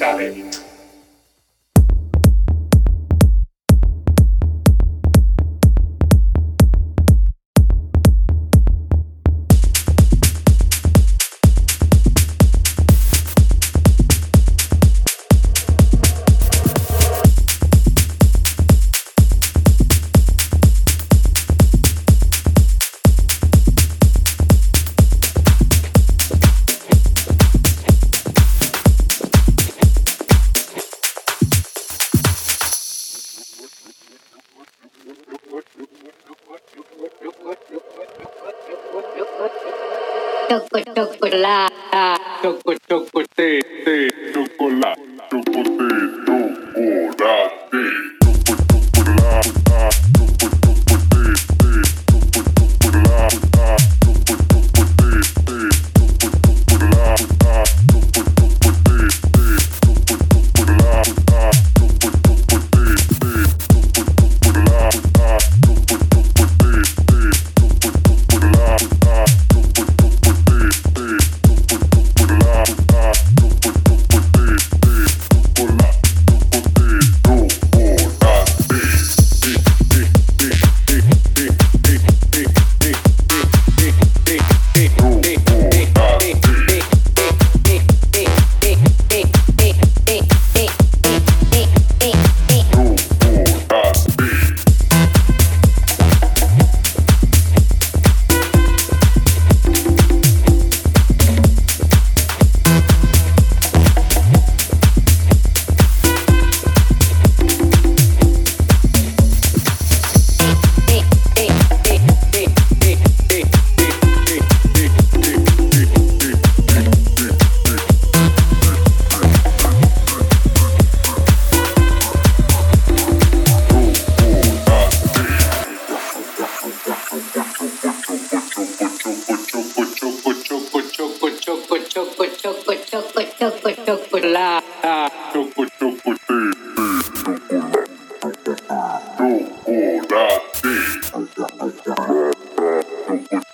amistades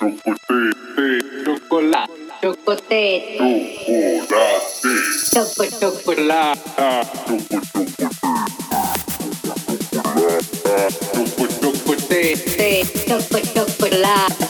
Chocotete. Chocolate. Chocotete. Chocolate. Chocolate. Chocolate. Chocolate. Chocolate. Chocolate.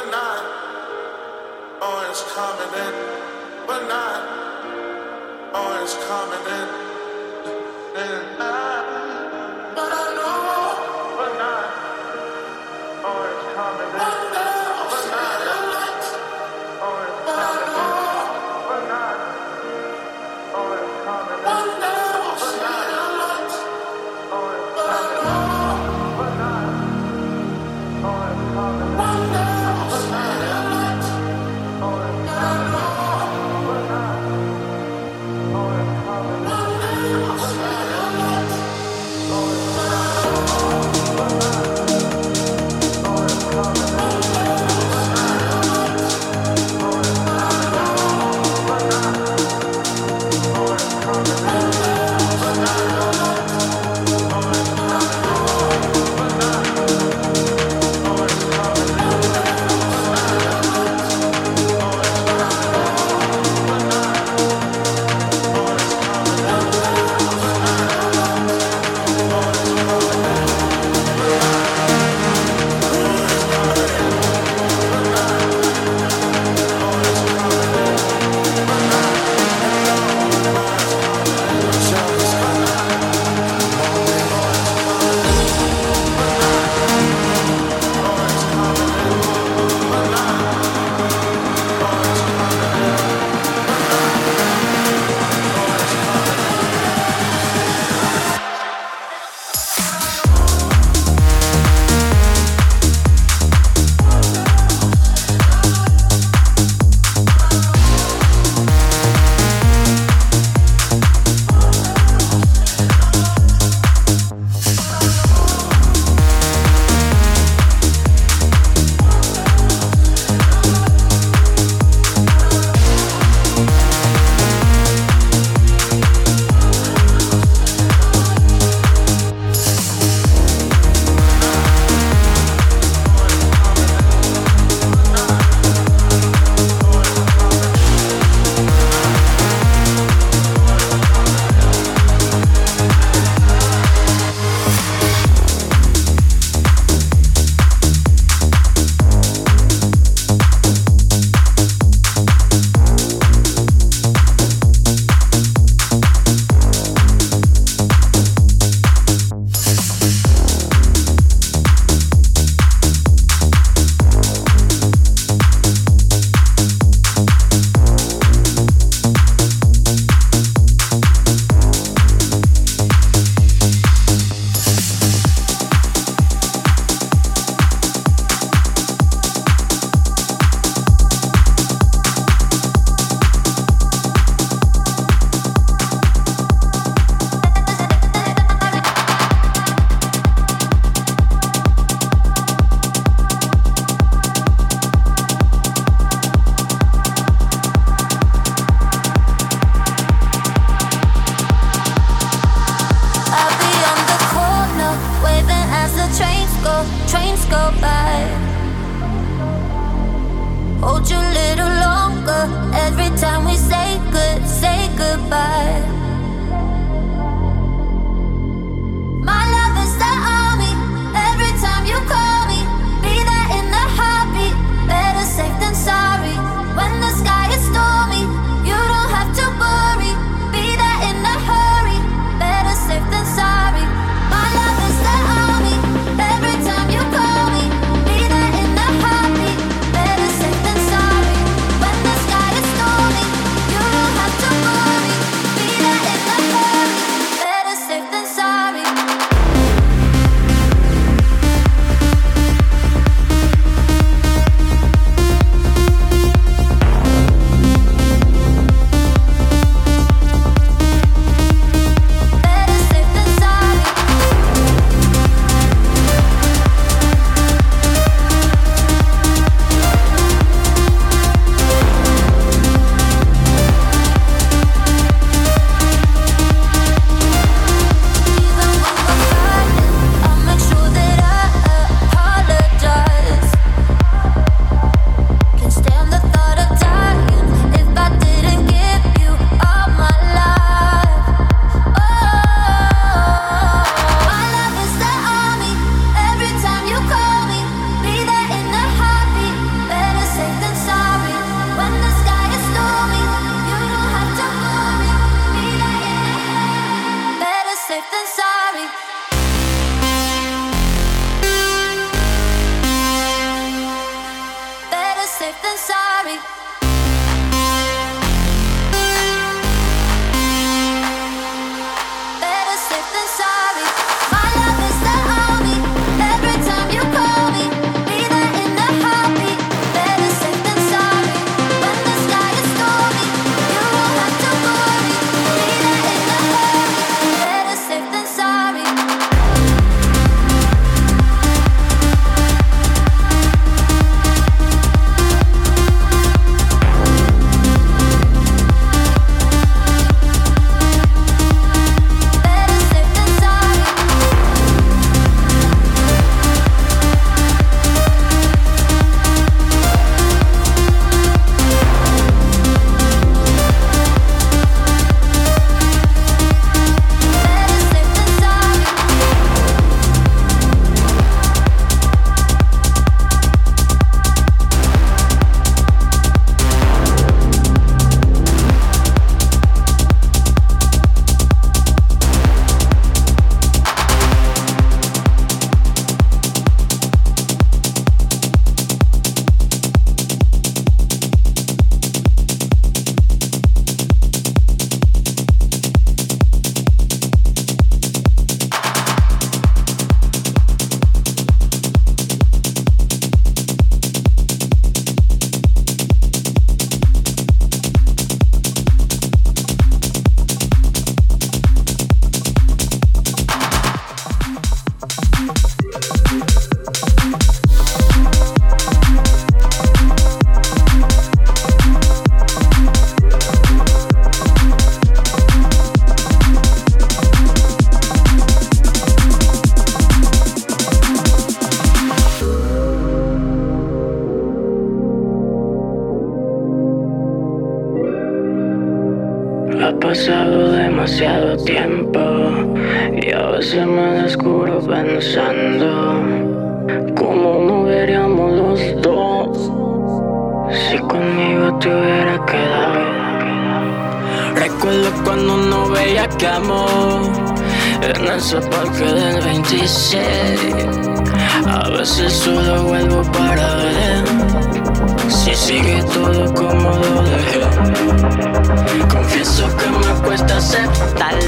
but not. Oh, Orange coming in, but not. oh, it's coming in. in.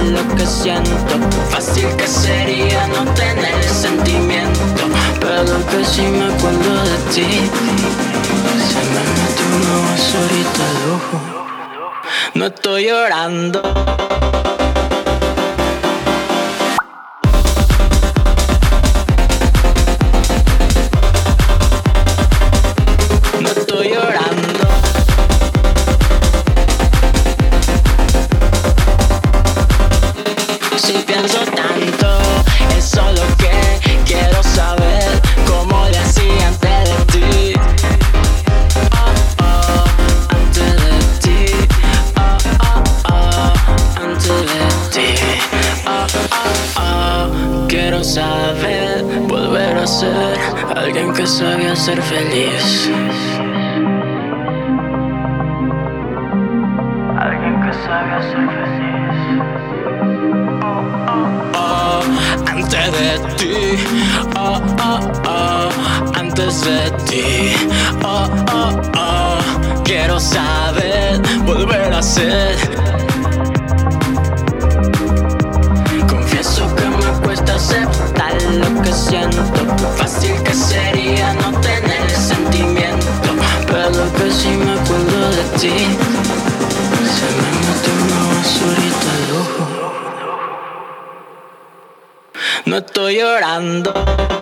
Lo que siento. Fácil que sería no tener sentimiento, pero que si me acuerdo de ti, se me mete una basurita de ojo. No estoy llorando. Oh, saber, volver a ser alguien que sabía ser feliz. Alguien que sabía ser feliz. Oh, antes de ti, oh, oh, oh, antes de ti, oh, oh, oh, quiero saber, si me acuerdo de ti, se me mete una basurita al ojo. No estoy llorando.